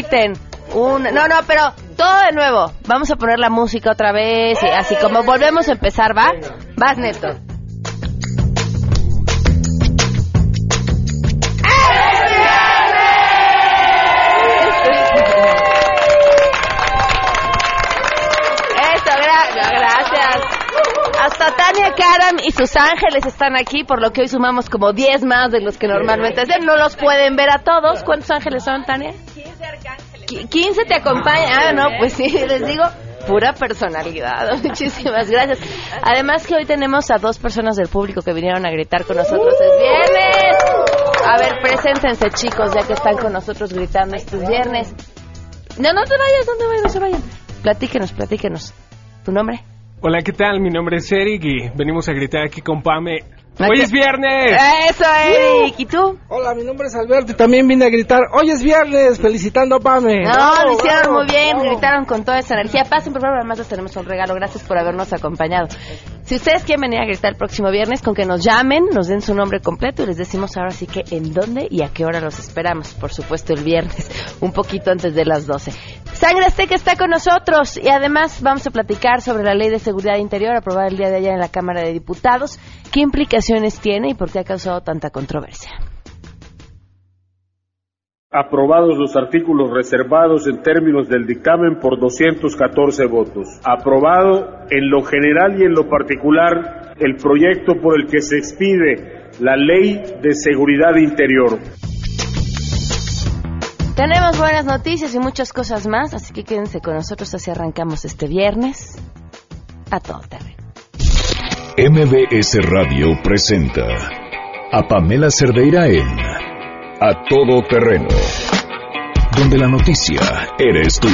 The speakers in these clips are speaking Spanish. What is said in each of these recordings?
griten. Un, no, no, pero todo de nuevo. Vamos a poner la música otra vez. Y así como volvemos a empezar, ¿va? Vas, Neto. Gracias. Hasta Tania Karam y sus ángeles están aquí, por lo que hoy sumamos como 10 más de los que normalmente hacen. No los pueden ver a todos. ¿Cuántos ángeles son, Tania? 15 te acompañan. Ah, no, pues sí, les digo, pura personalidad. Muchísimas gracias. Además que hoy tenemos a dos personas del público que vinieron a gritar con nosotros. ¡Es viernes! A ver, preséntense chicos, ya que están con nosotros gritando estos viernes. No, no te vayas, no te vayas, no se vayan. Platíquenos, platíquenos. ¿Tu nombre? Hola, ¿qué tal? Mi nombre es Eric y venimos a gritar aquí con Pame. ¿A ¡Hoy es viernes! Eso, Eric. ¿Y tú? Hola, mi nombre es Alberto y también vine a gritar, hoy es viernes, felicitando a Pame. No, lo hicieron muy bien, gritaron con toda esa energía. Pasen, por favor, además les tenemos un regalo. Gracias por habernos acompañado. Si ustedes quieren venir a gritar el próximo viernes, con que nos llamen, nos den su nombre completo y les decimos ahora sí que en dónde y a qué hora los esperamos. Por supuesto, el viernes, un poquito antes de las 12. Sangre Azteca está con nosotros y además vamos a platicar sobre la Ley de Seguridad Interior aprobada el día de ayer en la Cámara de Diputados, qué implicaciones tiene y por qué ha causado tanta controversia. Aprobados los artículos reservados en términos del dictamen por 214 votos. Aprobado en lo general y en lo particular el proyecto por el que se expide la Ley de Seguridad Interior. Tenemos buenas noticias y muchas cosas más, así que quédense con nosotros así arrancamos este viernes a todo terreno. MBS Radio presenta a Pamela Cerdeira en A Todo Terreno, donde la noticia eres tú.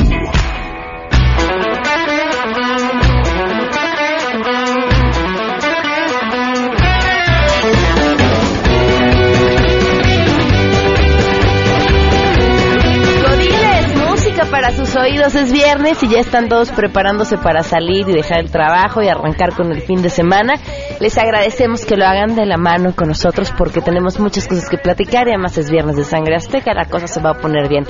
Música para sus oídos, es viernes y ya están todos preparándose para salir y dejar el trabajo y arrancar con el fin de semana. Les agradecemos que lo hagan de la mano con nosotros porque tenemos muchas cosas que platicar y además es viernes de sangre azteca, la cosa se va a poner bien.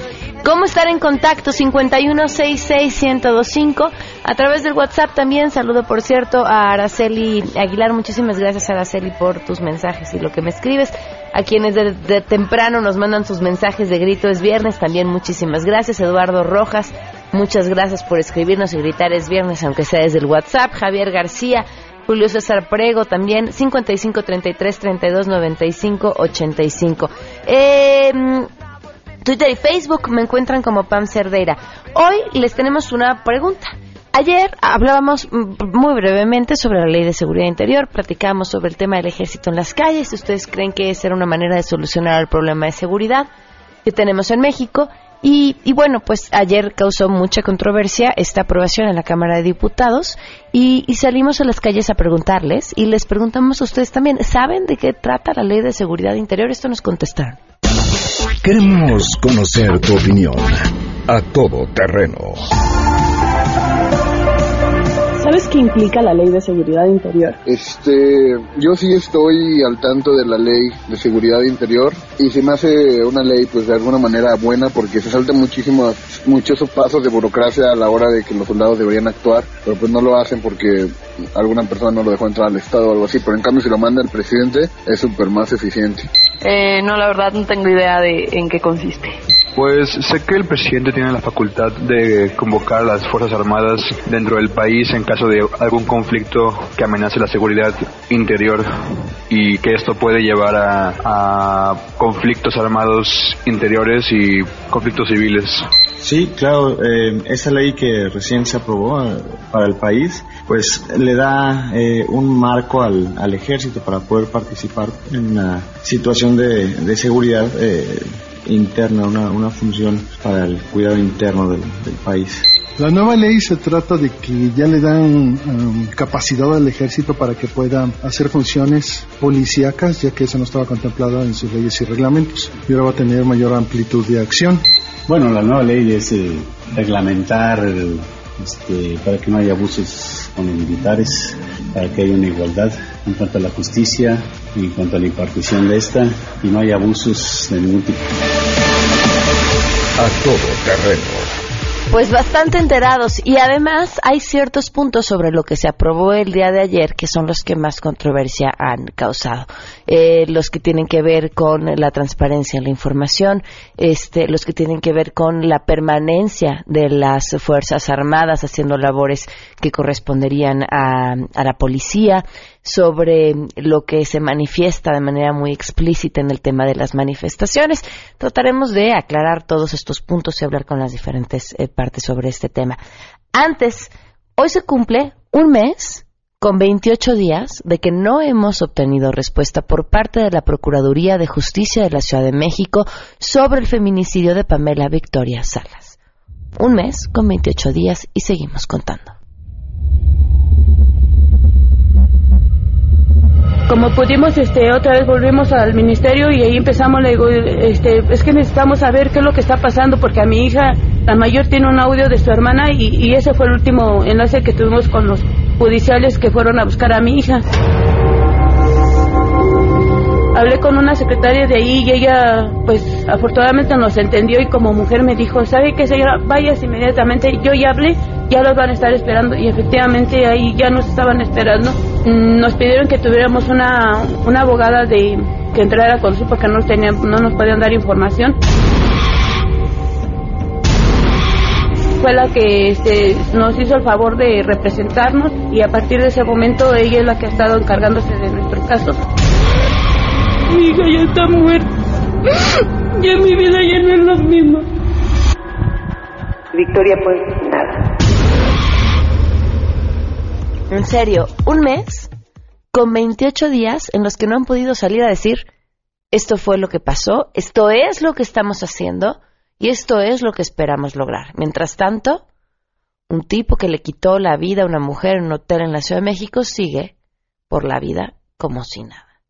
¿Cómo estar en contacto? 5166125 a través del WhatsApp también. Saludo, por cierto, a Araceli Aguilar. Muchísimas gracias, Araceli, por tus mensajes y lo que me escribes. A quienes de, de temprano nos mandan sus mensajes de grito es viernes, también muchísimas gracias. Eduardo Rojas, muchas gracias por escribirnos y gritar es viernes, aunque sea desde el WhatsApp. Javier García, Julio César Prego también, 55 33 32 95 85. Eh, Twitter y Facebook me encuentran como Pam Cerdeira. Hoy les tenemos una pregunta. Ayer hablábamos mm, muy brevemente sobre la ley de seguridad interior, platicábamos sobre el tema del ejército en las calles. ¿Ustedes creen que esa era una manera de solucionar el problema de seguridad que tenemos en México? Y, bueno, pues ayer causó mucha controversia esta aprobación en la Cámara de Diputados y, y salimos a las calles a preguntarles y les preguntamos a ustedes también, ¿saben de qué trata la ley de seguridad interior? Esto nos contestaron. Queremos conocer tu opinión. A Todo Terreno. ¿Sabes qué implica la ley de seguridad interior? Este, yo sí estoy al tanto de la ley de seguridad interior y se me hace una ley pues de alguna manera buena porque se saltan muchísimos, muchos pasos de burocracia a la hora de que los soldados deberían actuar, pero pues no lo hacen porque alguna persona no lo dejó entrar al estado o algo así, pero en cambio si lo manda el presidente es súper más eficiente. Eh, no, la verdad no tengo idea de en qué consiste. Pues sé que el presidente tiene la facultad de convocar a las Fuerzas Armadas dentro del país en caso de algún conflicto que amenace la seguridad interior y que esto puede llevar a, conflictos armados interiores y conflictos civiles. Sí, claro, eh, esa ley que recién se aprobó eh, para el país, pues le da eh, un marco al, al ejército para poder participar en una situación de, de seguridad eh, interna, una, una función para el cuidado interno del, del país. La nueva ley se trata de que ya le dan um, capacidad al ejército para que pueda hacer funciones policíacas, ya que eso no estaba contemplado en sus leyes y reglamentos. Y ahora va a tener mayor amplitud de acción. Bueno, la nueva ley es eh, reglamentar este, para que no haya abusos con los militares, para que haya una igualdad en cuanto a la justicia, en cuanto a la impartición de esta, y no haya abusos de ningún tipo. A todo terreno. Pues bastante enterados y además hay ciertos puntos sobre lo que se aprobó el día de ayer que son los que más controversia han causado. Eh, los que tienen que ver con la transparencia en la información, este, los que tienen que ver con la permanencia de las Fuerzas Armadas haciendo labores que corresponderían a, a la policía, sobre lo que se manifiesta de manera muy explícita en el tema de las manifestaciones. Trataremos de aclarar todos estos puntos y hablar con las diferentes eh, partes sobre este tema. Antes, hoy se cumple un mes con 28 días de que no hemos obtenido respuesta por parte de la Procuraduría de Justicia de la Ciudad de México sobre el feminicidio de Pamela Victoria Salas. Un mes con 28 días y seguimos contando. Como pudimos, este, otra vez volvimos al ministerio y ahí empezamos, le digo, este, es que necesitamos saber qué es lo que está pasando porque a mi hija, la mayor, tiene un audio de su hermana y, y ese fue el último enlace que tuvimos con los judiciales que fueron a buscar a mi hija. Hablé con una secretaria de ahí y ella, pues, afortunadamente nos entendió y como mujer me dijo, ¿sabe qué señora? Vayas inmediatamente. Yo ya hablé, ya los van a estar esperando y efectivamente ahí ya nos estaban esperando. Nos pidieron que tuviéramos una, una abogada de que entrara con nosotros porque no, tenían, no nos podían dar información. Fue la que este, nos hizo el favor de representarnos y a partir de ese momento ella es la que ha estado encargándose de nuestro caso. Mi hija ya está muerta. Ya mi vida ya no es lo mismo. Victoria, pues En serio, un mes con 28 días en los que no han podido salir a decir esto fue lo que pasó, esto es lo que estamos haciendo y esto es lo que esperamos lograr. Mientras tanto, un tipo que le quitó la vida a una mujer en un hotel en la Ciudad de México sigue por la vida como si nada.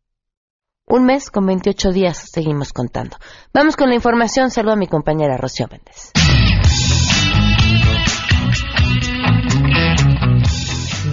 Un mes con 28 días seguimos contando. Vamos con la información. Saludo a mi compañera Rocío Méndez.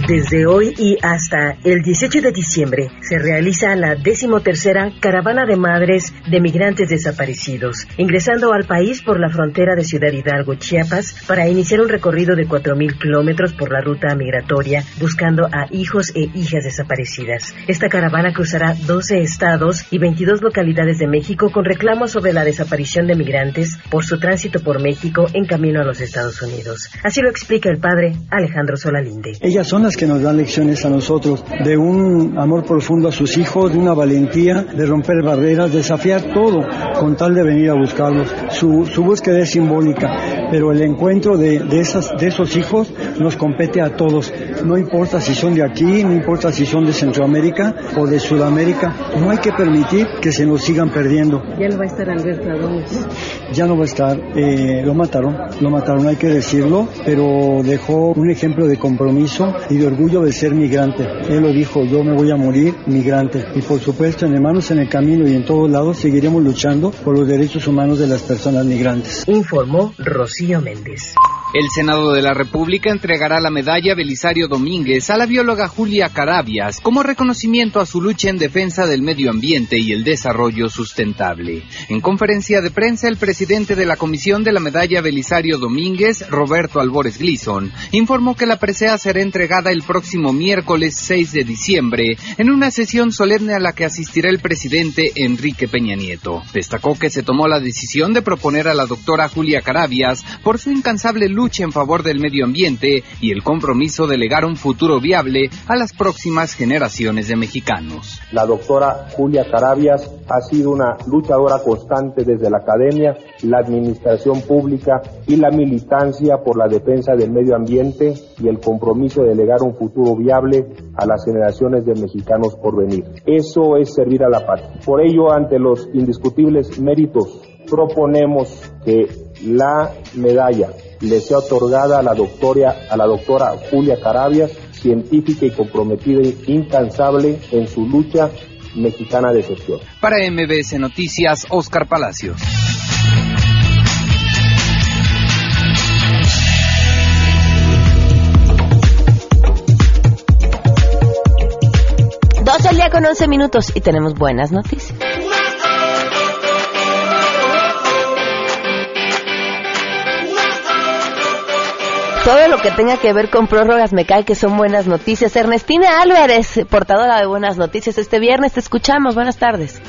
Desde hoy y hasta el 18 de diciembre se realiza la decimotercera Caravana de Madres de Migrantes Desaparecidos, ingresando al país por la frontera de Ciudad Hidalgo, Chiapas, para iniciar un recorrido de 4.000 kilómetros por la ruta migratoria, buscando a hijos e hijas desaparecidas. Esta caravana cruzará 12 estados y 22 localidades de México con reclamos sobre la desaparición de migrantes por su tránsito por México en camino a los Estados Unidos. Así lo explica el padre Alejandro Solalinde. Ellas son las que nos dan lecciones a nosotros de un amor profundo a sus hijos, de una valentía, de romper barreras, desafiar todo con tal de venir a buscarlos. Su, su búsqueda es simbólica, pero el encuentro de, de, esas, de esos hijos nos compete a todos. No importa si son de aquí, no importa si son de Centroamérica o de Sudamérica, no hay que permitir que se nos sigan perdiendo. Ya no va a estar Alberto Adonis. Ya no va a estar, eh, lo mataron, lo mataron, hay que decirlo, pero dejó un ejemplo de compromiso y de orgullo de ser migrante. Él lo dijo, yo me voy a morir migrante. Y por supuesto, en hermanos en el camino y en todos lados seguiremos luchando por los derechos humanos de las personas migrantes. Informó Rocío Méndez. El Senado de la República entregará la medalla Belisario Domínguez a la bióloga Julia Carabias como reconocimiento a su lucha en defensa del medio ambiente y el desarrollo sustentable. En conferencia de prensa, el presidente de la Comisión de la Medalla Belisario Domínguez, Roberto Albores Gleason, informó que la presea será entregada el próximo miércoles 6 de diciembre en una sesión solemne a la que asistirá el presidente Enrique Peña Nieto. Destacó que se tomó la decisión de proponer a la doctora Julia Carabias por su incansable lucha en favor del medio ambiente y el compromiso de legar un futuro viable a las próximas generaciones de mexicanos. La doctora Julia Carabias ha sido una luchadora constante desde la academia, la administración pública y la militancia por la defensa del medio ambiente y el compromiso de legar un futuro viable a las generaciones de mexicanos por venir. Eso es servir a la patria. Por ello, ante los indiscutibles méritos, proponemos que la medalla le sea otorgada a la doctora, a la doctora Julia Carabias, científica y comprometida e incansable en su lucha mexicana de excepción. Para MBS Noticias, Oscar Palacios. Dos al día con 11 minutos y tenemos buenas noticias. Todo lo que tenga que ver con prórrogas me cae que son buenas noticias. Ernestina Álvarez, portadora de buenas noticias este viernes, te escuchamos. Buenas tardes.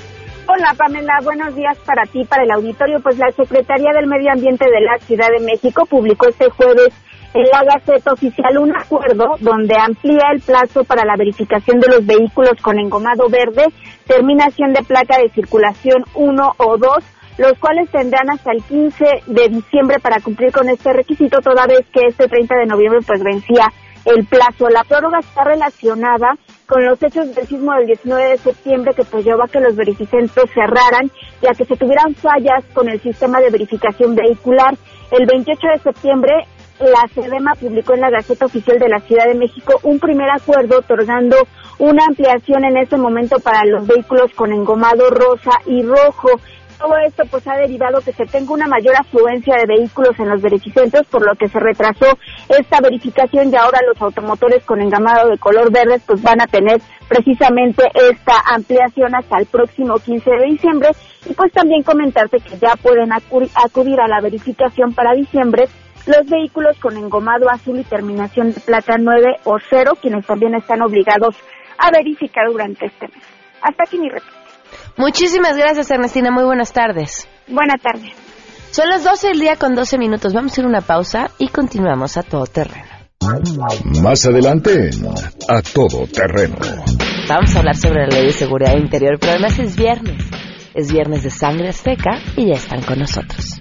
Hola Pamela, buenos días para ti, para el auditorio. Pues la Secretaría del Medio Ambiente de la Ciudad de México publicó este jueves en la Gaceta Oficial un acuerdo donde amplía el plazo para la verificación de los vehículos con engomado verde, terminación de placa de circulación 1 o 2, los cuales tendrán hasta el 15 de diciembre para cumplir con este requisito, toda vez que este 30 de noviembre pues vencía el plazo. La prórroga está relacionada con los hechos del sismo del 19 de septiembre que pues llevó a que los verificentos cerraran y a que se tuvieran fallas con el sistema de verificación vehicular. El 28 de septiembre la SEDEMA publicó en la Gaceta Oficial de la Ciudad de México un primer acuerdo otorgando una ampliación en ese momento para los vehículos con engomado rosa y rojo. Todo esto pues ha derivado que se tenga una mayor afluencia de vehículos en los verificentos, por lo que se retrasó esta verificación y ahora los automotores con engamado de color verde pues van a tener precisamente esta ampliación hasta el próximo 15 de diciembre y pues también comentarte que ya pueden acudir a la verificación para diciembre los vehículos con engomado azul y terminación de plata 9 o 0, quienes también están obligados a verificar durante este mes. Hasta aquí mi reporte. Muchísimas gracias, Ernestina. Muy buenas tardes. Buenas tardes. Son las 12 del día con 12 minutos. Vamos a hacer una pausa y continuamos a todo terreno. Más adelante A Todo Terreno. Vamos a hablar sobre la ley de seguridad interior, pero además es viernes. Es viernes de sangre azteca y ya están con nosotros.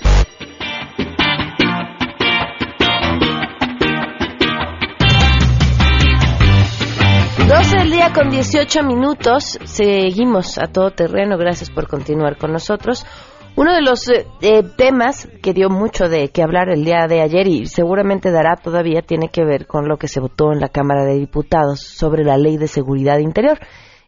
12 del día con 18 minutos. Seguimos a todo terreno. Gracias por continuar con nosotros. Uno de los eh, eh, temas que dio mucho de que hablar el día de ayer y seguramente dará todavía tiene que ver con lo que se votó en la Cámara de Diputados sobre la Ley de Seguridad Interior.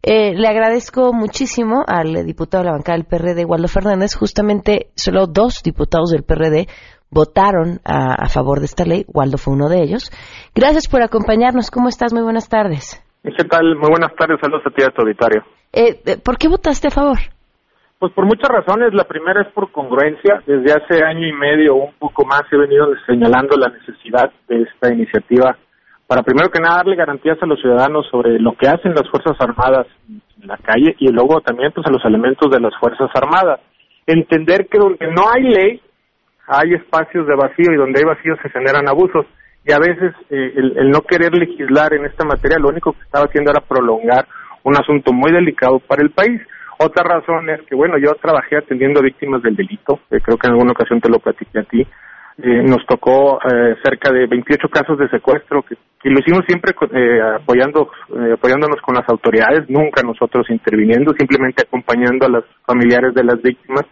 Eh, le agradezco muchísimo al diputado de la bancada del PRD, Waldo Fernández. Justamente solo dos diputados del PRD votaron a, a favor de esta ley. Waldo fue uno de ellos. Gracias por acompañarnos. ¿Cómo estás? Muy buenas tardes. ¿Qué tal? Muy buenas tardes, saludos a ti a tu auditorio. Eh, eh, ¿Por qué votaste a favor? Pues por muchas razones. La primera es por congruencia. Desde hace año y medio o un poco más he venido señalando la necesidad de esta iniciativa para primero que nada darle garantías a los ciudadanos sobre lo que hacen las Fuerzas Armadas en la calle y luego también pues a los elementos de las Fuerzas Armadas. Entender que donde no hay ley hay espacios de vacío y donde hay vacíos se generan abusos y a veces eh, el, no querer legislar en esta materia lo único que estaba haciendo era prolongar un asunto muy delicado para el país. Otra razón es que, bueno, yo trabajé atendiendo víctimas del delito, eh, creo que en alguna ocasión te lo platiqué a ti, eh, nos tocó cerca de 28 casos de secuestro que, que lo hicimos siempre apoyando, apoyándonos con las autoridades, nunca nosotros interviniendo, simplemente acompañando a los familiares de las víctimas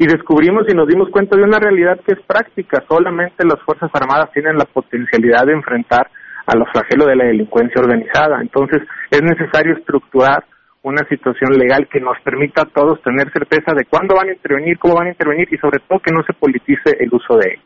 y descubrimos y nos dimos cuenta de una realidad que es práctica. Solamente las Fuerzas Armadas tienen la potencialidad de enfrentar a los flagelos de la delincuencia organizada. Entonces, es necesario estructurar una situación legal que nos permita a todos tener certeza de cuándo van a intervenir, cómo van a intervenir y sobre todo que no se politice el uso de ellos.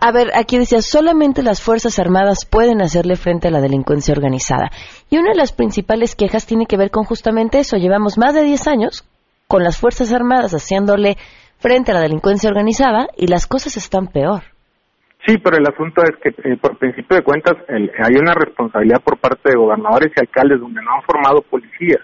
A ver, aquí decía, solamente las Fuerzas Armadas pueden hacerle frente a la delincuencia organizada. Y una de las principales quejas tiene que ver con justamente eso. Llevamos más de 10 años con las Fuerzas Armadas haciéndole frente a la delincuencia organizada y las cosas están peor. Sí, pero el asunto es que, eh, por principio de cuentas, hay una responsabilidad por parte de gobernadores y alcaldes donde no han formado policías,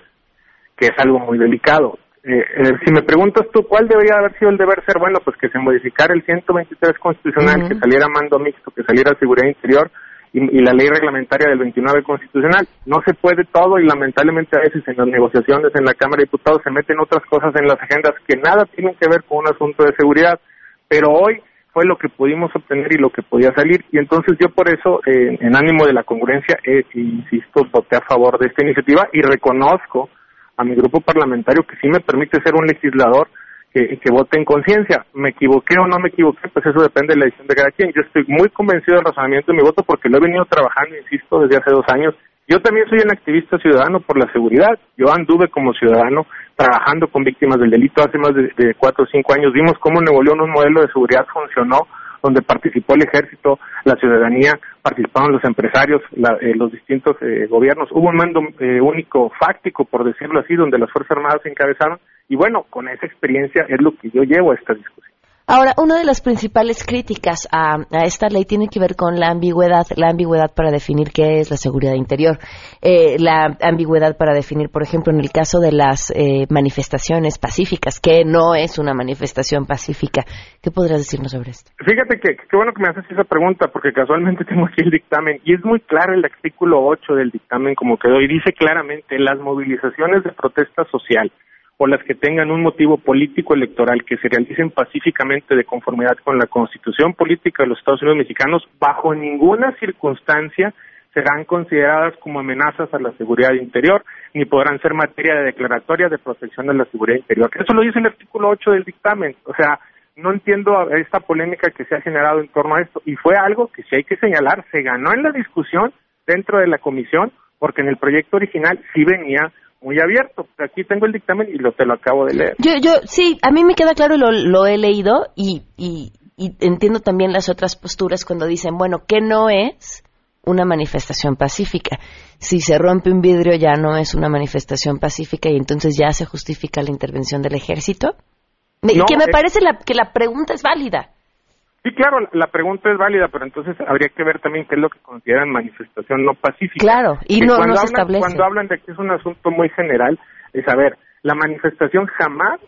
que es algo muy delicado. Eh, eh, si me preguntas tú cuál debería haber sido el deber ser, bueno, pues que se modificara el 123 constitucional, que saliera mando mixto, que saliera seguridad interior, y, la ley reglamentaria del 29 constitucional. No se puede todo y lamentablemente a veces en las negociaciones en la Cámara de Diputados se meten otras cosas en las agendas que nada tienen que ver con un asunto de seguridad. Pero hoy fue lo que pudimos obtener y lo que podía salir. Y entonces yo por eso, eh, en ánimo de la congruencia, eh, insisto, voté a favor de esta iniciativa y reconozco a mi grupo parlamentario que sí me permite ser un legislador que, que vote en conciencia. ¿Me equivoqué o no me equivoqué? Pues eso depende de la decisión de cada quien. Yo estoy muy convencido del razonamiento de mi voto porque lo he venido trabajando, insisto, desde hace dos años Yo también soy un activista ciudadano por la seguridad. Yo anduve como ciudadano trabajando con víctimas del delito hace más de, cuatro o cinco años. Vimos cómo en Nuevo León un modelo de seguridad funcionó donde participó el ejército, la ciudadanía, participaron los empresarios, la, eh, los distintos eh, gobiernos. Hubo un mando eh, único fáctico, por decirlo así, donde las Fuerzas Armadas se encabezaron. Y bueno, con esa experiencia es lo que yo llevo a esta discusión. Ahora, una de las principales críticas a, a, esta ley tiene que ver con la ambigüedad, la ambigüedad para definir qué es la seguridad interior, eh, la ambigüedad para definir, por ejemplo, en el caso de las eh, manifestaciones pacíficas, que no es una manifestación pacífica. ¿Qué podrías decirnos sobre esto? Fíjate que qué bueno que me haces esa pregunta, porque casualmente tengo aquí el dictamen y es muy claro el artículo 8 del dictamen como quedó y dice claramente las movilizaciones de protesta social o las que tengan un motivo político electoral que se realicen pacíficamente de conformidad con la Constitución política de los Estados Unidos mexicanos, bajo ninguna circunstancia serán consideradas como amenazas a la seguridad interior, ni podrán ser materia de declaratoria de protección de la seguridad interior. Eso lo dice el artículo 8 del dictamen. O sea, no entiendo esta polémica que se ha generado en torno a esto. Y fue algo que sí hay que señalar, se ganó en la discusión dentro de la comisión, porque en el proyecto original sí venía muy abierto. Aquí tengo el dictamen y lo te lo acabo de leer. Yo, yo sí, a mí me queda claro y lo, lo he leído y, y, y, entiendo también las otras posturas cuando dicen, bueno, ¿qué no es una manifestación pacífica? Si se rompe un vidrio ya no es una manifestación pacífica y entonces ya se justifica la intervención del ejército. Y no, que me parece la, que la pregunta es válida. Sí, claro, la pregunta es válida, pero entonces habría que ver también qué es lo que consideran manifestación no pacífica. Claro, y no, cuando no se hablan, establece. Cuando hablan de que es un asunto muy general, es a ver, la manifestación jamás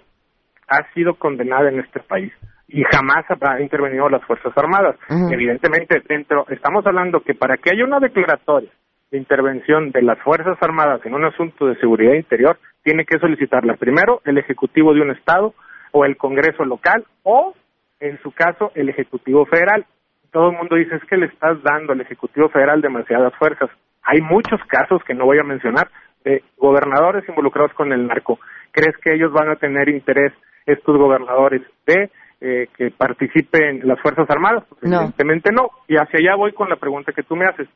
ha sido condenada en este país y jamás ha intervenido las Fuerzas Armadas. Uh -huh. Evidentemente, dentro, estamos hablando que para que haya una declaratoria de intervención de las Fuerzas Armadas en un asunto de seguridad interior, tiene que solicitarla primero el Ejecutivo de un Estado o el Congreso local o en su caso, el Ejecutivo Federal. Todo el mundo dice es que le estás dando al Ejecutivo Federal demasiadas fuerzas. Hay muchos casos que no voy a mencionar de gobernadores involucrados con el narco. ¿Crees que ellos van a tener interés, estos gobernadores, de eh, que participen las Fuerzas Armadas? Pues no. evidentemente no. Y hacia allá voy con la pregunta que tú me haces.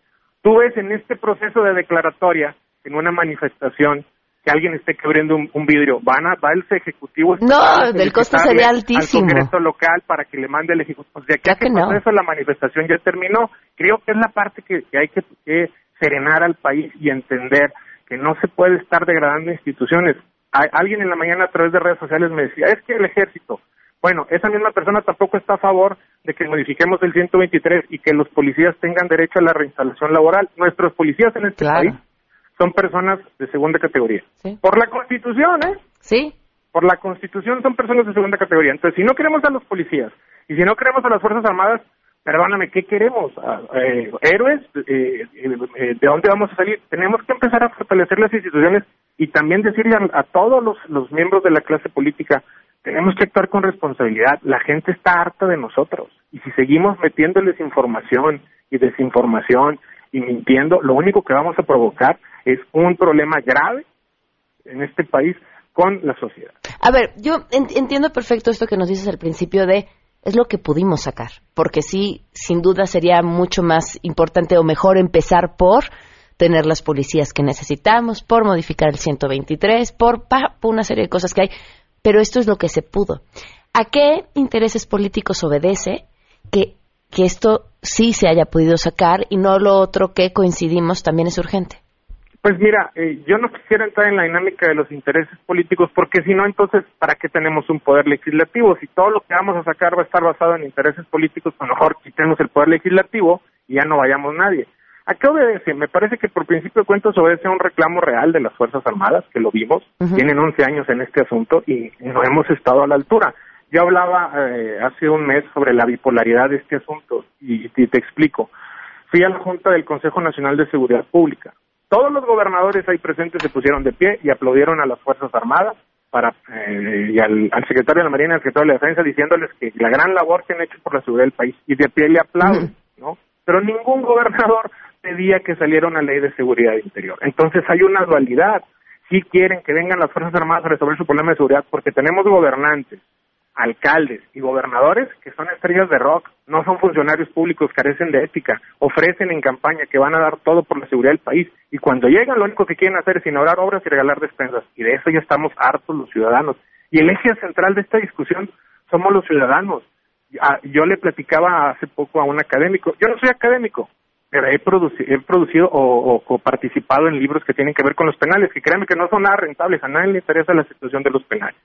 Tú ves en este proceso de declaratoria, en una manifestación, que alguien esté quebrando un, un, vidrio, van a, va el ejecutivo no, del costo sería altísimo al Congreso local para que le mande el ejecutivo. Pues de aquí a que, que no. eso la manifestación ya terminó. Creo que es la parte que, que hay que, que, serenar al país y entender que no se puede estar degradando instituciones. Alguien en la mañana a través de redes sociales me decía, es que el ejército, bueno, esa misma persona tampoco está a favor de que modifiquemos el 123 y que los policías tengan derecho a la reinstalación laboral. Nuestros policías en este claro. país son personas de segunda categoría. Sí. Por la Constitución, ¿eh? Sí. Por la Constitución son personas de segunda categoría. Entonces, si no queremos a los policías y si no queremos a las Fuerzas Armadas, perdóname, ¿qué queremos? Eh, ¿Héroes? Eh, eh, ¿De dónde vamos a salir? Tenemos que empezar a fortalecer las instituciones y también decirle a, a todos los, los miembros de la clase política, tenemos que actuar con responsabilidad. La gente está harta de nosotros. Y si seguimos metiéndoles información y desinformación y mintiendo, lo único que vamos a provocar es un problema grave en este país con la sociedad. A ver, yo entiendo perfecto esto que nos dices al principio de es lo que pudimos sacar, porque sí, sin duda sería mucho más importante o mejor empezar por tener las policías que necesitamos, por modificar el 123, por, por una serie de cosas que hay, pero esto es lo que se pudo. ¿A qué intereses políticos obedece que, que esto sí se haya podido sacar y no lo otro que coincidimos también es urgente? Pues mira, eh, yo no quisiera entrar en la dinámica de los intereses políticos porque si no, entonces, ¿para qué tenemos un poder legislativo? Si todo lo que vamos a sacar va a estar basado en intereses políticos, pues mejor quitemos el poder legislativo y ya no vayamos nadie. ¿A qué obedece? Me parece que por principio de cuentas obedece a un reclamo real de las Fuerzas Armadas, que lo vimos, uh -huh. tienen 11 años en este asunto y no hemos estado a la altura. Yo hablaba eh, hace un mes sobre la bipolaridad de este asunto y, te explico. Fui a la Junta del Consejo Nacional de Seguridad Pública todos los gobernadores ahí presentes se pusieron de pie y aplaudieron a las Fuerzas Armadas para eh, y al, al, secretario de la Marina y al secretario de la Defensa diciéndoles que la gran labor que han hecho por la seguridad del país y de pie le aplauden, ¿no? Pero ningún gobernador pedía que saliera una ley de seguridad interior. Entonces hay una dualidad. Si quieren que vengan las Fuerzas Armadas a resolver su problema de seguridad porque tenemos gobernantes alcaldes y gobernadores que son estrellas de rock, no son funcionarios públicos, carecen de ética, ofrecen en campaña que van a dar todo por la seguridad del país y cuando llegan lo único que quieren hacer es inaugurar obras y regalar despensas y de eso ya estamos hartos los ciudadanos. Y el eje central de esta discusión somos los ciudadanos. Ah, Yo le platicaba hace poco a un académico, yo no soy académico, pero he, produci- he producido o- o participado en libros que tienen que ver con los penales, que créanme que no son nada rentables, a nadie le interesa la situación de los penales.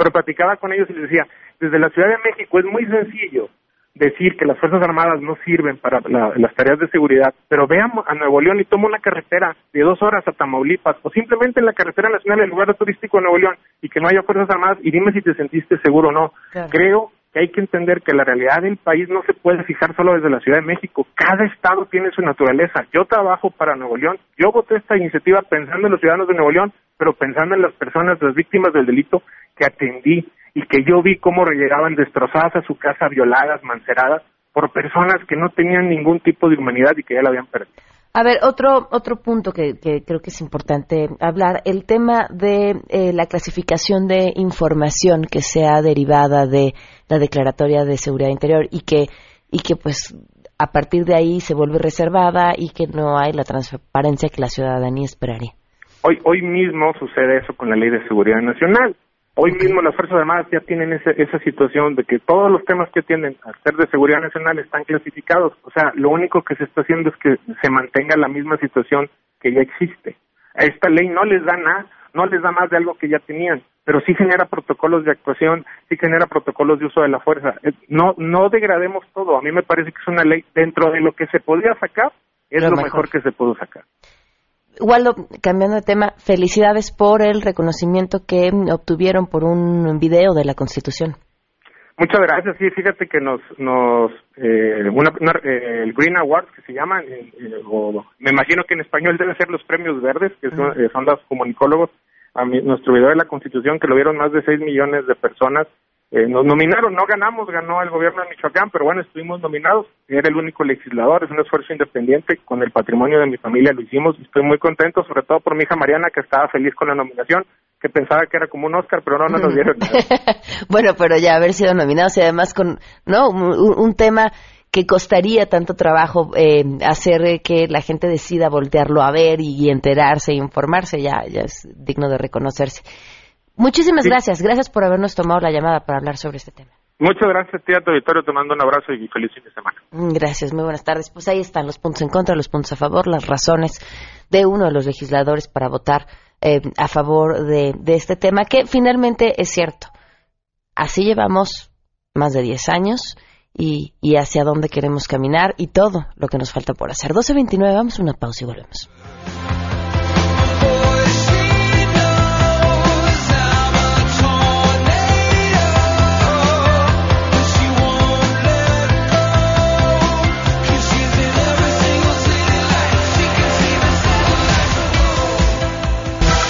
Pero platicaba con ellos y les decía, desde la Ciudad de México es muy sencillo decir que las Fuerzas Armadas no sirven para la- las tareas de seguridad, pero veamos a Nuevo León y toma una carretera de dos horas a Tamaulipas o simplemente en la carretera nacional, el lugar turístico de Nuevo León, y que no haya Fuerzas Armadas y dime si te sentiste seguro o no. Creo que hay que entender que la realidad del país no se puede fijar solo desde la Ciudad de México. Cada estado tiene su naturaleza. Yo trabajo para Nuevo León. Yo voté esta iniciativa pensando en los ciudadanos de Nuevo León, pero pensando en las personas, las víctimas del delito que atendí y que yo vi cómo llegaban destrozadas a su casa, violadas, manceradas, por personas que no tenían ningún tipo de humanidad y que ya la habían perdido. A ver, otro, otro punto que, creo que es importante hablar, el tema de eh, la clasificación de información que sea derivada de la Declaratoria de Seguridad Interior y que, y que pues a partir de ahí se vuelve reservada y que no hay la transparencia que la ciudadanía esperaría. Hoy, hoy mismo sucede eso con la Ley de Seguridad Nacional. Hoy mismo las Fuerzas Armadas ya tienen ese- esa situación de que todos los temas que tienden a ser de seguridad nacional están clasificados. O sea, lo único que se está haciendo es que se mantenga la misma situación que ya existe. A esta ley no les da nada, no les da más de algo que ya tenían, pero sí genera protocolos de actuación, sí genera protocolos de uso de la fuerza. Eh, No, no degrademos todo. A mí me parece que es una ley dentro de lo que se podía sacar, es Lo lo, mejor. mejor que se pudo sacar. Waldo, cambiando de tema, felicidades por el reconocimiento que obtuvieron por un video de la Constitución. Muchas gracias. Sí, fíjate que nos, nos, eh, una, una- eh, el Green Awards que se llaman, eh, eh, o me imagino que en español deben ser los premios verdes, que son, eh, son los comunicólogos, a mi- nuestro video de la Constitución, que lo vieron más de 6 millones de personas. Eh, nos nominaron, no ganamos, ganó el gobierno de Michoacán, pero bueno, estuvimos nominados. Era el único legislador, es un esfuerzo independiente. Con el patrimonio de mi familia lo hicimos estoy muy contento, sobre todo por mi hija Mariana, que estaba feliz con la nominación, que pensaba que era como un Oscar, pero no, no nos dieron. Bueno, pero ya haber sido nominados y además con no un, tema que costaría tanto trabajo eh, hacer que la gente decida voltearlo a ver y, y enterarse, e informarse, ya, ya es digno de reconocerse. Muchísimas gracias, gracias por habernos tomado la llamada para hablar sobre este tema. Muchas gracias, tía Auditorio. Te mando un abrazo y feliz fin de semana. Mm, Gracias, muy buenas tardes. Pues ahí están los puntos en contra, los puntos a favor, las razones de uno de los legisladores para votar eh, a favor de, de este tema, que finalmente es cierto. Así llevamos más de 10 años y, y hacia dónde queremos caminar y todo lo que nos falta por hacer. 12.29, vamos a una pausa y volvemos.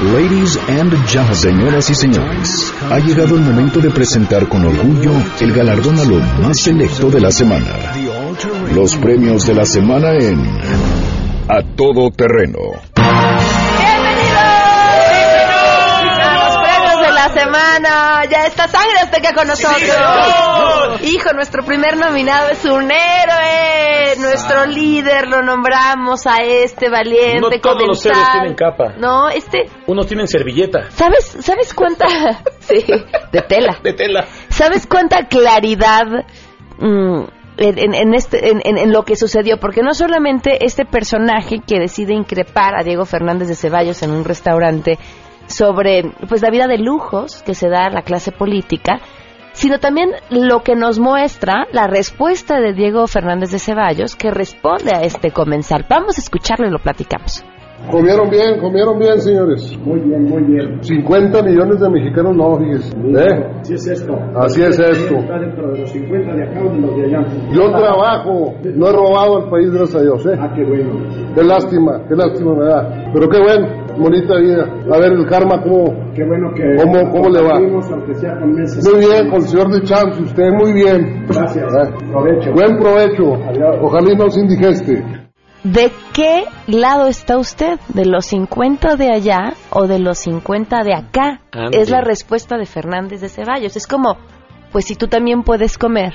Ladies and gentlemen, señoras y señores, ha llegado el momento de presentar con orgullo el galardón a lo más selecto de la semana. Los premios de la semana en A Todo Terreno. los premios de la semana. Ya está Sangre Azteca con nosotros. Hijo, nuestro primer nominado es un héroe. Nuestro líder lo nombramos a este valiente. No todos los héroes tienen capa. No, este. Unos tienen servilleta. ¿Sabes, ¿Sabes cuánta? sí, de tela. De tela. ¿Sabes cuánta claridad mm, en, este, en lo que sucedió? Porque no solamente este personaje que decide increpar a Diego Fernández de Ceballos en un restaurante sobre pues la vida de lujos que se da a la clase política, sino también lo que nos muestra la respuesta de Diego Fernández de Ceballos que responde a este comensal. Vamos a escucharlo y lo platicamos. Comieron bien, comieron bien, señores. Muy bien, muy bien. 50 millones de mexicanos no, fíjese. ¿Eh? Así es esto. Así es esto. Está dentro de los 50 de acá o de los de allá. Yo trabajo, no he robado al país, gracias a Dios, ¿eh? Ah, qué bueno. Qué lástima, qué lástima me da. Pero qué bueno, Bonita vida. A ver, el karma, ¿cómo, Qué bueno que cómo, cómo le va? sea con mesas. Muy bien, con el señor de Champs, usted muy bien. Gracias. Eh, Provecho. Buen provecho. Ojalá y no se indigeste. ¿De qué lado está usted? ¿De los 50 de allá o de los 50 de acá? Es la respuesta de Fernández de Ceballos. Es como, pues si tú también puedes comer,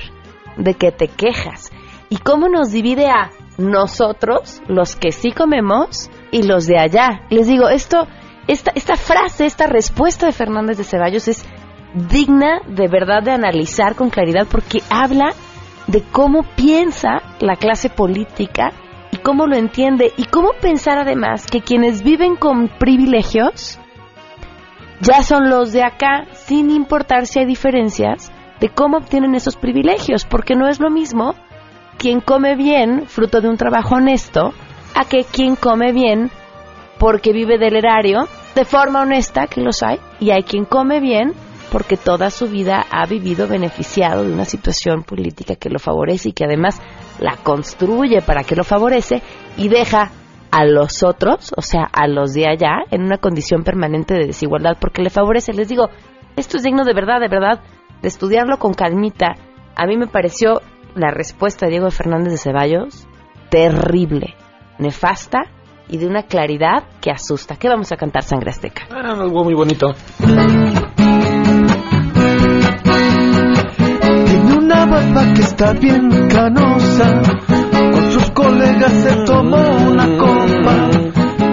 ¿de qué te quejas? ¿Y cómo nos divide a nosotros, los que sí comemos, y los de allá? Les digo, esto, esta, esta frase, esta respuesta de Fernández de Ceballos es digna de verdad de analizar con claridad porque habla de cómo piensa la clase política cómo lo entiende y cómo pensar además que quienes viven con privilegios ya son los de acá sin importar si hay diferencias de cómo obtienen esos privilegios, porque no es lo mismo quien come bien fruto de un trabajo honesto a que quien come bien porque vive del erario de forma honesta, que los hay, y hay quien come bien porque toda su vida ha vivido beneficiado de una situación política que lo favorece y que además la construye para que lo favorece y deja a los otros, o sea, a los de allá, en una condición permanente de desigualdad porque le favorece. Les digo, esto es digno de verdad, de verdad, de estudiarlo con calmita. A mí me pareció la respuesta de Diego Fernández de Ceballos terrible, nefasta y de una claridad que asusta. ¿Qué vamos a cantar, Sangre Azteca? Ah, algo muy bonito. Una barba que está bien canosa. Con sus colegas se tomó una copa.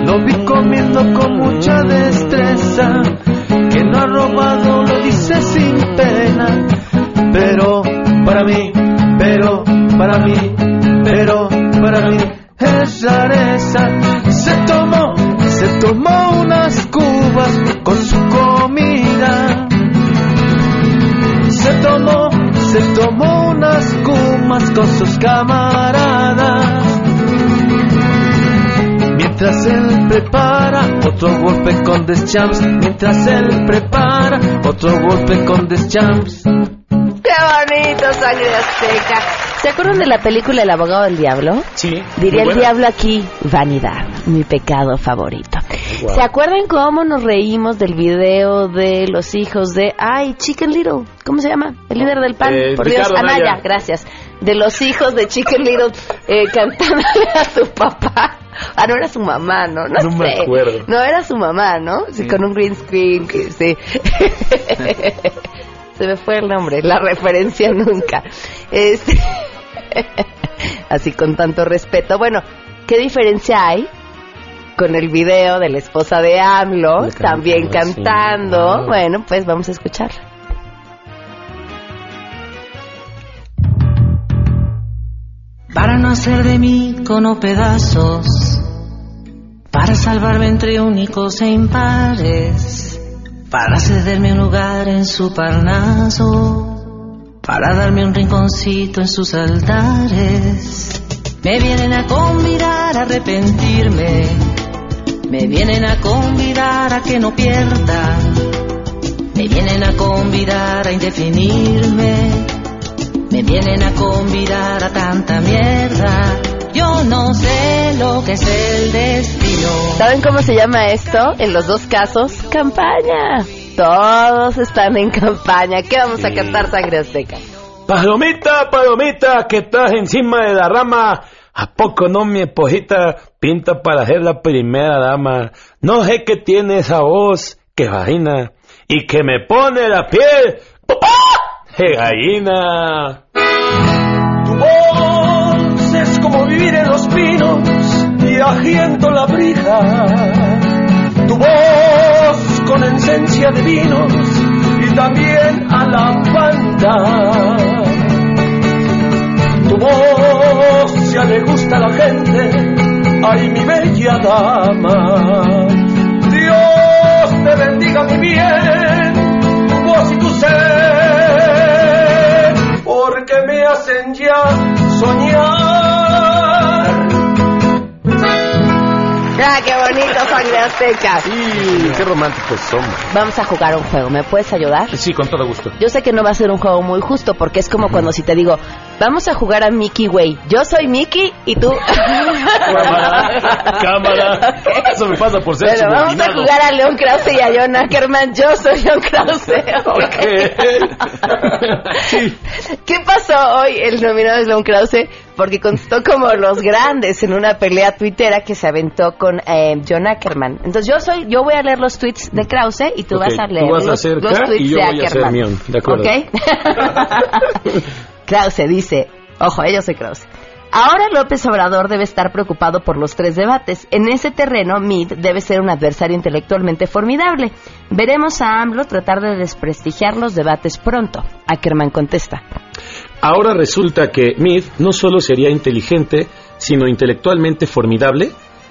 Lo vi comiendo con mucha destreza. Que no ha robado lo dice sin pena. Pero para mí, pero para mí, pero para mí él prepara otro golpe con Deschamps. Mientras él prepara otro golpe con Deschamps. ¡Qué bonito, Sangre Azteca! ¿Se acuerdan de la película El abogado del diablo? Sí. Diría el diablo aquí, vanidad, mi pecado favorito. Wow. ¿Se acuerdan cómo nos reímos del video de los hijos de, ay, Chicken Little? ¿Cómo se llama? El líder del PAN, Eh, por Dios, Ricardo Anaya, Anaya. gracias. De los hijos de Chicken Little eh, cantándole a su papá. Ah, no era su mamá, ¿no? No, No me acuerdo. No era su mamá, ¿no? Sí, Con un green screen, que sí. Se me fue el nombre, la referencia nunca. Este... Así con tanto respeto. Bueno, ¿qué diferencia hay con el video de la esposa de AMLO también sí. cantando? Ah. Bueno, pues vamos a escucharla. para no hacer de mí cono pedazos, para salvarme entre únicos e impares, para cederme un lugar en su parnaso, para darme un rinconcito en sus altares. Me vienen a convidar a arrepentirme, me vienen a convidar a que no pierda, me vienen a convidar a indefinirme. Me vienen a convidar a tanta mierda. Yo no sé lo que es el destino. ¿Saben cómo se llama esto? En los dos casos, campaña. Todos están en campaña. ¿Qué vamos a cantar, Sangre Azteca? Palomita, palomita, que estás encima de la rama. ¿A poco no mi esposita pinta para ser la primera dama? No sé qué tiene esa voz que vagina y que me pone la piel. ¡Ah! ¡De gallina! Agiendo la brisa. Tu voz con esencia de vinos y también a la banda. Tu voz ya le gusta a la gente, ay mi bella dama. Dios te bendiga mi bien, tu voz y tu ser, porque me hacen ya soñar. ¡Ah, qué bonito, Sangre Azteca. Sí, qué románticos somos. Vamos a jugar un juego. ¿Me puedes ayudar? Sí, con todo gusto. Yo sé que no va a ser un juego muy justo porque es como cuando si te digo, vamos a jugar a Mickey Way. Yo soy Mickey y tú. Cámara, cámara. Eso me pasa por ser Pero vamos a jugar a León Krause y a John Ackerman. Yo soy León Krause. ¿Qué pasó hoy? El nominado es León Krause porque contestó como los grandes en una pelea tuitera que se aventó con eh, John Ackerman. Entonces yo soy, yo voy a leer los tweets de Krause y tú vas a leer Tú vas a los, hacer los tweets y yo de voy a hacer Ackerman. Mion. De acuerdo. Krause dice, ojo, eh, yo soy Krause. Ahora López Obrador debe estar preocupado por los tres debates. En ese terreno, Mid debe ser un adversario intelectualmente formidable. Veremos a AMLO tratar de desprestigiar los debates pronto. Ackerman contesta. Ahora resulta que Mead no solo sería inteligente, sino intelectualmente formidable.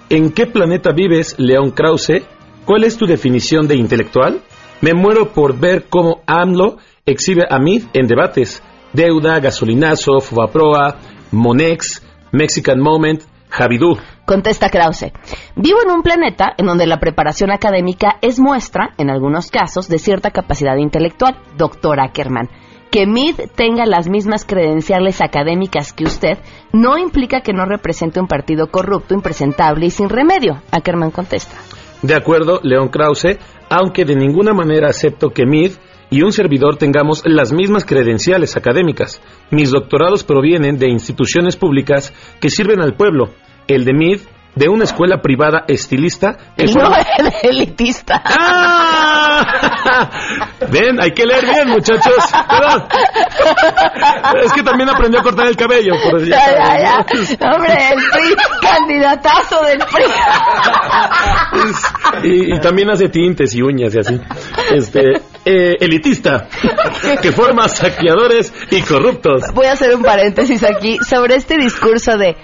¿En qué planeta vives, León Krause? ¿Cuál es tu definición de intelectual? Me muero por ver cómo AMLO exhibe a Mead en debates. Deuda, gasolinazo, Fubaproa, Monex, Mexican Moment, Javidú. Contesta Krause. Vivo en un planeta en donde la preparación académica es muestra, en algunos casos, de cierta capacidad intelectual, doctor Ackerman. Que Mid tenga las mismas credenciales académicas que usted no implica que no represente un partido corrupto, impresentable y sin remedio. Ackerman contesta. De acuerdo, León Krause, aunque de ninguna manera acepto que Mead y un servidor tengamos las mismas credenciales académicas. Mis doctorados provienen de instituciones públicas que sirven al pueblo. El de Mead, de una escuela privada estilista que no el elitista. Ven, hay que leer bien, muchachos. Perdón. Es que también aprendió a cortar el cabello. Por Ya, ya, ya. Hombre, el PRI, candidatazo del PRI. Y, y también hace tintes y uñas y así. Este, eh, elitista, que forma saqueadores y corruptos. Voy a hacer un paréntesis aquí sobre este discurso de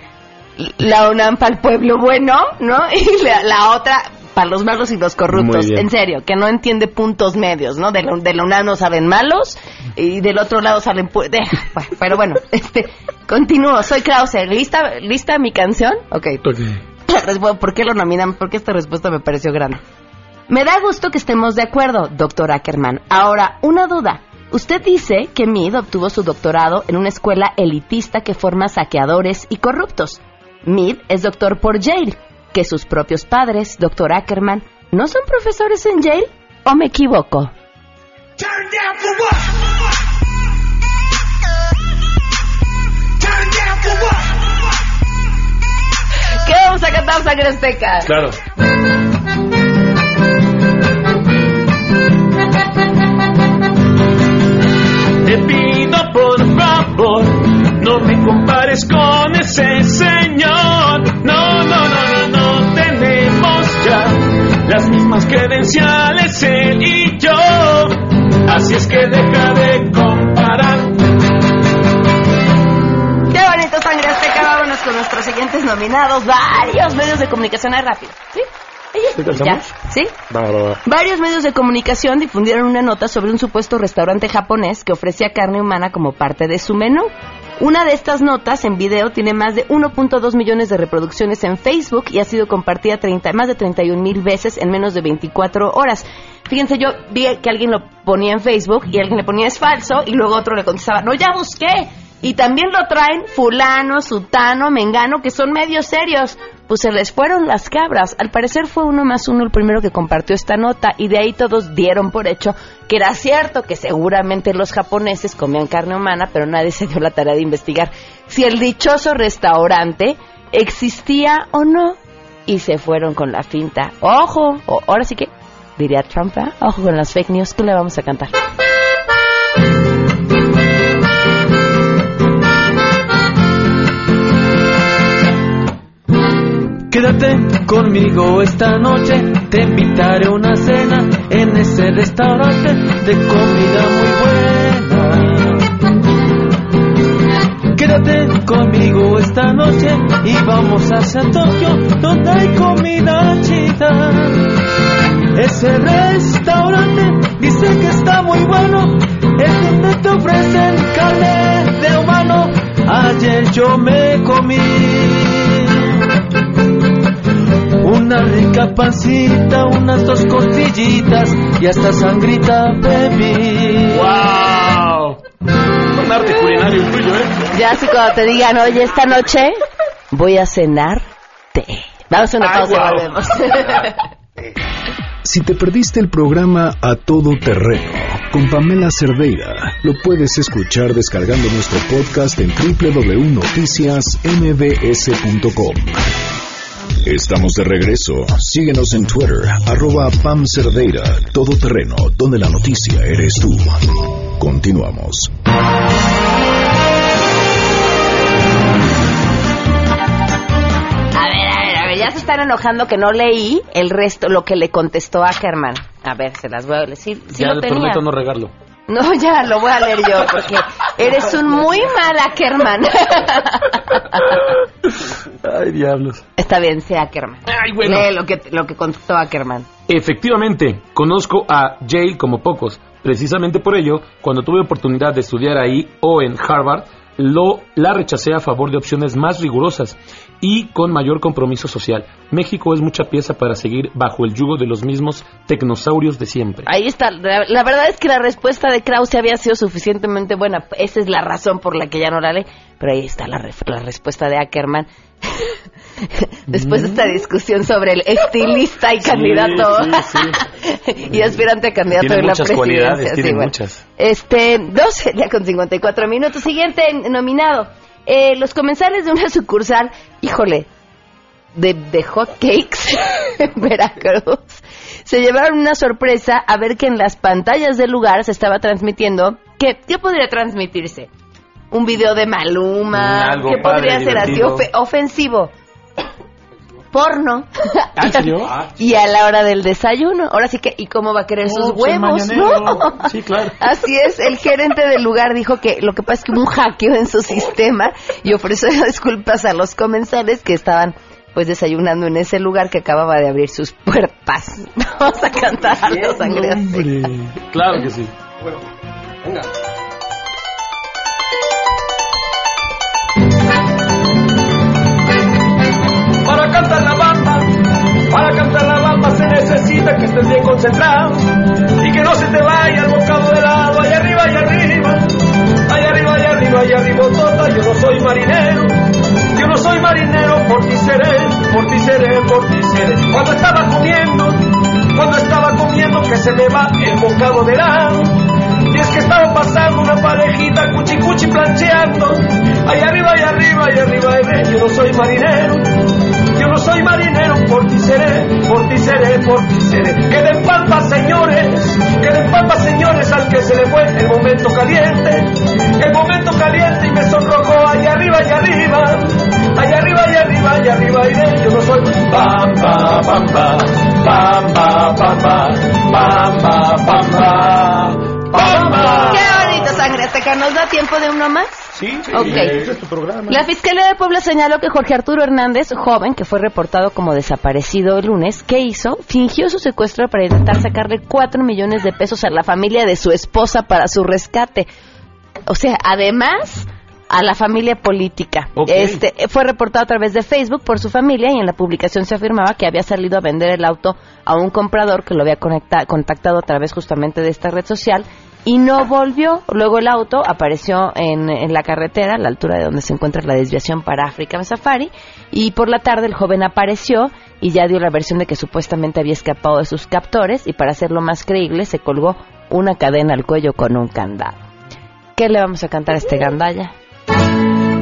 la UNAM para el pueblo bueno, ¿no? Y la, la otra para los malos y los corruptos. En serio, que no entiende puntos medios, ¿no? De la, de la UNAM no salen malos y del otro lado salen... pu- de- bueno, pero bueno, este, continúo. Soy Krause. ¿Lista, ¿Lista mi canción? Ok. Respu- ¿Por qué lo nominan? Porque esta respuesta me pareció grande. Me da gusto que estemos de acuerdo, doctor Ackerman. Ahora, una duda. Usted dice que Mead obtuvo su doctorado en una escuela elitista que forma saqueadores y corruptos. Mead es doctor por Yale. ¿Que sus propios padres, doctor Ackerman, no son profesores en Yale? ¿O me equivoco? ¿Qué vamos a cantar, Sangre Azteca? Claro. Te pido por favor, no me compares con ese señor. Mismas credenciales él y yo. Así es que deja de comparar. Qué bonito sangre azteca. Vámonos con nuestros siguientes nominados. Varios medios de comunicación. Ahí rápido. ¿Sí? ¿Sí Ya. ¿Sí? Va, va, va. Varios medios de comunicación difundieron una nota sobre un supuesto restaurante japonés que ofrecía carne humana como parte de su menú. Una de estas notas en video tiene más de 1.2 millones de reproducciones en Facebook y ha sido compartida 30, más de 31 mil veces en menos de 24 horas. Fíjense, yo vi que alguien lo ponía en Facebook y alguien le ponía es falso y luego otro le contestaba, no, ya busqué. Y también lo traen fulano, sutano, mengano, que son medios serios. Pues se les fueron las cabras. Al parecer fue uno más uno el primero que compartió esta nota y de ahí todos dieron por hecho que era cierto que seguramente los japoneses comían carne humana, pero nadie se dio la tarea de investigar si el dichoso restaurante existía o no. Y se fueron con la finta. Ojo, o- ahora sí que diría Trump, ¿eh? ojo con las fake news que le vamos a cantar. Quédate conmigo esta noche, te invitaré a una cena en ese restaurante de comida muy buena. Quédate conmigo esta noche y vamos hacia Tokio donde hay comida chida. Ese restaurante dice que está muy bueno, es donde te ofrecen carne de humano. Ayer yo me mucha pancita, unas dos costillitas y hasta sangrita, baby. ¡Wow! Un arte culinario tuyo, ¿eh? Ya así cuando te digan, oye, esta noche voy a cenarte. Vamos a una Ay, pausa y guau. volvemos. Si te perdiste el programa A Todo Terreno con Pamela Cerdeira, lo puedes escuchar descargando nuestro podcast en www.noticiasmbs.com. Estamos de regreso. Síguenos en Twitter, arroba Pam Cerdeira, Todo Terreno, donde la noticia eres tú. Continuamos. A ver, a ver, a ver, ya se están enojando que no leí el resto, lo que le contestó a Germán. A ver, se las voy a decir. Sí, ya lo le tenía. prometo no regarlo. No, ya, lo voy a leer yo, porque eres un muy mal Ackerman. Ay, diablos. Está bien, sea Ackerman. Ay, bueno. Lee lo que, lo que contestó Ackerman. Efectivamente, conozco a Yale como pocos. Precisamente por ello, cuando tuve oportunidad de estudiar ahí o en Harvard, lo, la rechacé a favor de opciones más rigurosas y con mayor compromiso social. México es mucha pieza para seguir bajo el yugo de los mismos tecnosaurios de siempre. Ahí está. La, verdad es que la respuesta de Krause había sido suficientemente buena. Esa es la razón por la que ya no la leí. Pero ahí está la, la respuesta de Ackerman. Después de esta discusión sobre el estilista y Sí, candidato sí, y aspirante a candidato Tiene de la presidencia. cualidades, tiene sí, bueno. muchas. Este, 12 ya con 54 minutos. Siguiente nominado. Eh, los comensales de una sucursal, híjole, de, de hot cakes en Veracruz, se llevaron una sorpresa a ver que en las pantallas del lugar se estaba transmitiendo. ¿Qué, qué podría transmitirse? Un video de Maluma. Mm, algo ¿Qué padre, podría ser así ofensivo? Porno. ¿Ah, en serio? Y a la hora del desayuno. Ahora sí que, ¿y cómo va a querer sus Oh, pues, el huevos? No. Sí, claro. Así es, el gerente del lugar dijo que lo que pasa es que hubo un hackeo en su sistema y ofreció disculpas a los comensales que estaban pues desayunando en ese lugar que acababa de abrir sus puertas. Vamos a cantar algo sangre Hombre, claro que sí. Bueno, venga. Estés bien concentrado y que no se te vaya el bocado de lado, allá arriba, allá arriba, allá arriba, allá arriba, allá arriba, tota, yo no soy marinero, yo no soy marinero, por ti seré, por ti seré, por ti seré. Cuando estaba comiendo, cuando estaba comiendo que se me va el bocado de lado, es que estaba pasando una parejita cuchi cuchi plancheando, allá arriba, allá arriba, allá arriba, yo no soy marinero. Yo no soy marinero, por ti seré, por ti seré, por ti seré. Queden pampa, señores, queden pampa, señores, al que se le fue el momento caliente. El momento caliente y me sonrojó allá arriba, allá arriba. Allá arriba, allá arriba, allá arriba iré. Yo no soy pampa, pampa, pampa, pampa, pampa, pampa, ¿Nos da tiempo de uno más? Sí, Ok. ese es tu programa. La Fiscalía de Puebla señaló que Jorge Arturo Hernández, joven que fue reportado como desaparecido el lunes, ¿qué hizo? Fingió su secuestro para intentar sacarle 4 millones de pesos a la familia de su esposa para su rescate. O sea, además a la familia política. Ok. Este fue reportado a través de Facebook por su familia y en la publicación se afirmaba que había salido a vender el auto a un comprador que lo había contactado a través justamente de esta red social y no volvió. Luego el auto apareció en, en la carretera, a la altura de donde se encuentra la desviación para African Safari, y por la tarde el joven apareció y ya dio la versión de que supuestamente había escapado de sus captores y para hacerlo más creíble se colgó una cadena al cuello con un candado. ¿Qué le vamos a cantar a este gandalla?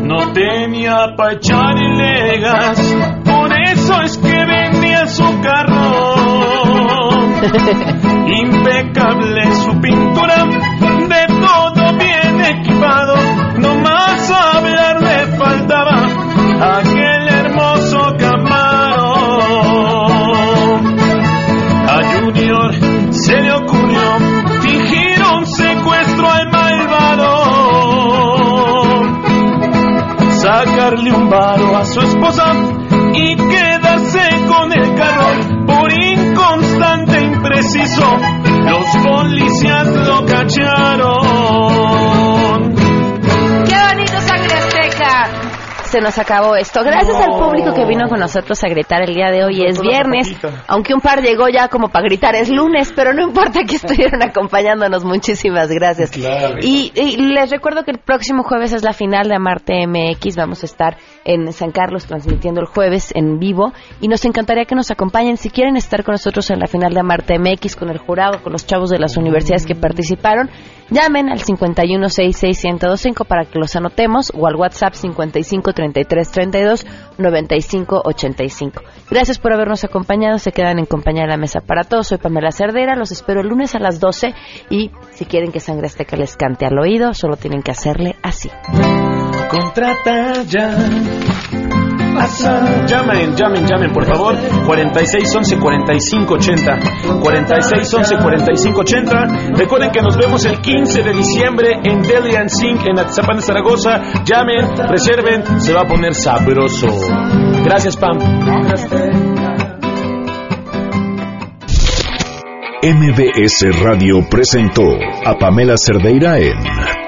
No tenía pa' echar legas, por eso es que vendía su carro. Impecable su pintura, de todo bien equipado, no más hablar le faltaba aquel hermoso Camaro. A Junior se le ocurrió fingir un secuestro al malvado sacarle un varo a su esposa Los policías lo cacharon. Se nos acabó esto. Gracias al público que vino con nosotros a gritar el día de hoy. Es viernes, aunque un par llegó ya como para gritar, es lunes, pero no importa que estuvieron acompañándonos. Muchísimas gracias. Y, y les recuerdo que el próximo jueves es la final de Amarte MX. Vamos a estar en San Carlos transmitiendo el jueves en vivo y nos encantaría que nos acompañen. Si quieren estar con nosotros en la final de Amarte MX, con el jurado, con los chavos de las universidades que participaron, llamen al 5166125 para que los anotemos o al WhatsApp 5533329585. Gracias por habernos acompañado. Se quedan en compañía de la mesa para todos. Soy Pamela Cerdera. Los espero el lunes a las 12 y si quieren que Sangre Azteca les cante al oído, solo tienen que hacerle así. Contrata ya. Llamen, llamen, llamen, por favor. 4611 4580. 4611 4580. Recuerden que nos vemos el 15 de diciembre en Deli and Sink en Atizapán de Zaragoza. Llamen, reserven, se va a poner sabroso. Gracias, Pam. MBS Radio presentó a Pamela Cerdeira en